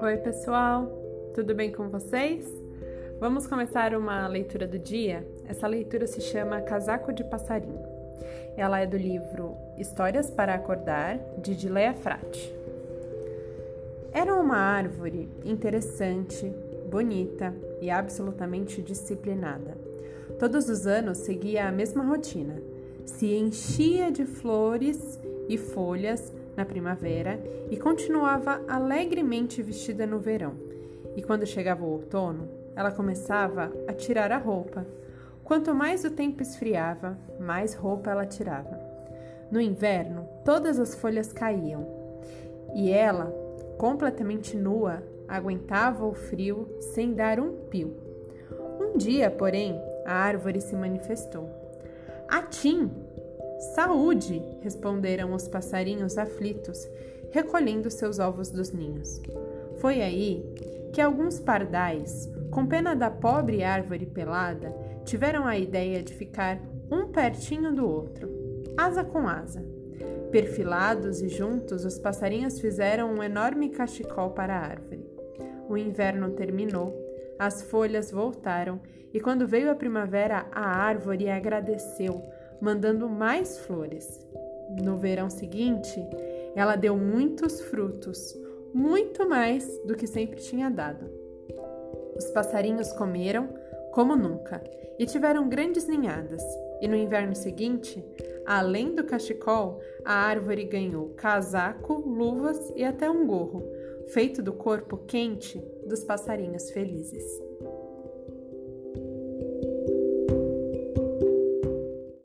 Oi, pessoal, tudo bem com vocês? Vamos começar uma leitura do dia. Essa leitura se chama Casaco de Passarinho. Ela é do livro Histórias para Acordar, de Dileia Frati. Era uma árvore interessante, bonita e absolutamente disciplinada. Todos os anos seguia a mesma rotina. Se enchia de flores e folhas na primavera e continuava alegremente vestida no verão. E quando chegava o outono, ela começava a tirar a roupa. Quanto mais o tempo esfriava, mais roupa ela tirava. No inverno, todas as folhas caíam e ela, completamente nua, aguentava o frio sem dar um pio. Um dia, porém, a árvore se manifestou. Atim! Saúde! responderam os passarinhos aflitos, recolhendo seus ovos dos ninhos. Foi aí que alguns pardais, com pena da pobre árvore pelada, tiveram a ideia de ficar um pertinho do outro, asa com asa. Perfilados e juntos, os passarinhos fizeram um enorme cachecol para a árvore. O inverno terminou, as folhas voltaram e, quando veio a primavera, a árvore agradeceu mandando mais flores. No verão seguinte, ela deu muitos frutos, muito mais do que sempre tinha dado. Os passarinhos comeram como nunca e tiveram grandes ninhadas. E no inverno seguinte, além do cachecol, a árvore ganhou casaco, luvas e até um gorro, feito do corpo quente dos passarinhos felizes.